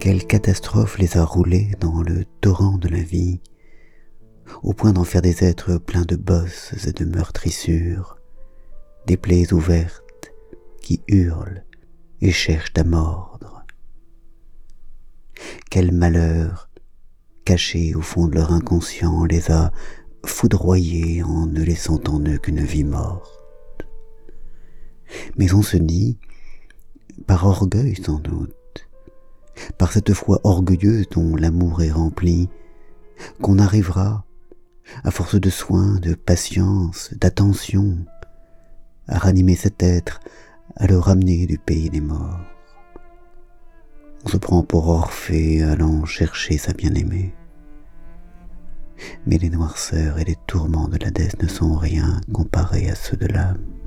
Quelle catastrophe les a roulés dans le torrent de la vie, au point d'en faire des êtres pleins de bosses et de meurtrissures, des plaies ouvertes qui hurlent et cherchent à mordre. Quel malheur, caché au fond de leur inconscient, les a foudroyés en ne laissant en eux qu'une vie morte. Mais on se dit, par orgueil sans doute, par cette foi orgueilleuse dont l'amour est rempli, qu'on arrivera, à force de soins, de patience, d'attention, à ranimer cet être, à le ramener du pays des morts. On se prend pour Orphée allant chercher sa bien-aimée. Mais les noirceurs et les tourments de l'Hadès ne sont rien comparés à ceux de l'âme.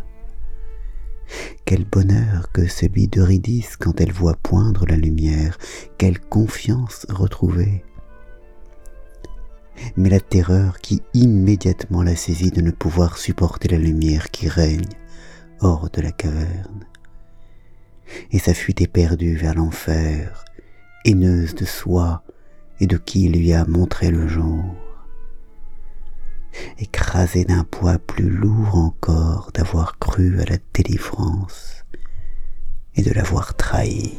Quel bonheur que celui d'Eurydice quand elle voit poindre la lumière, quelle confiance retrouvée. Mais la terreur qui immédiatement la saisit de ne pouvoir supporter la lumière qui règne hors de la caverne. Et sa fuite éperdue vers l'enfer, haineuse de soi et de qui lui a montré le jour d'un poids plus lourd encore d'avoir cru à la délivrance et de l'avoir trahi.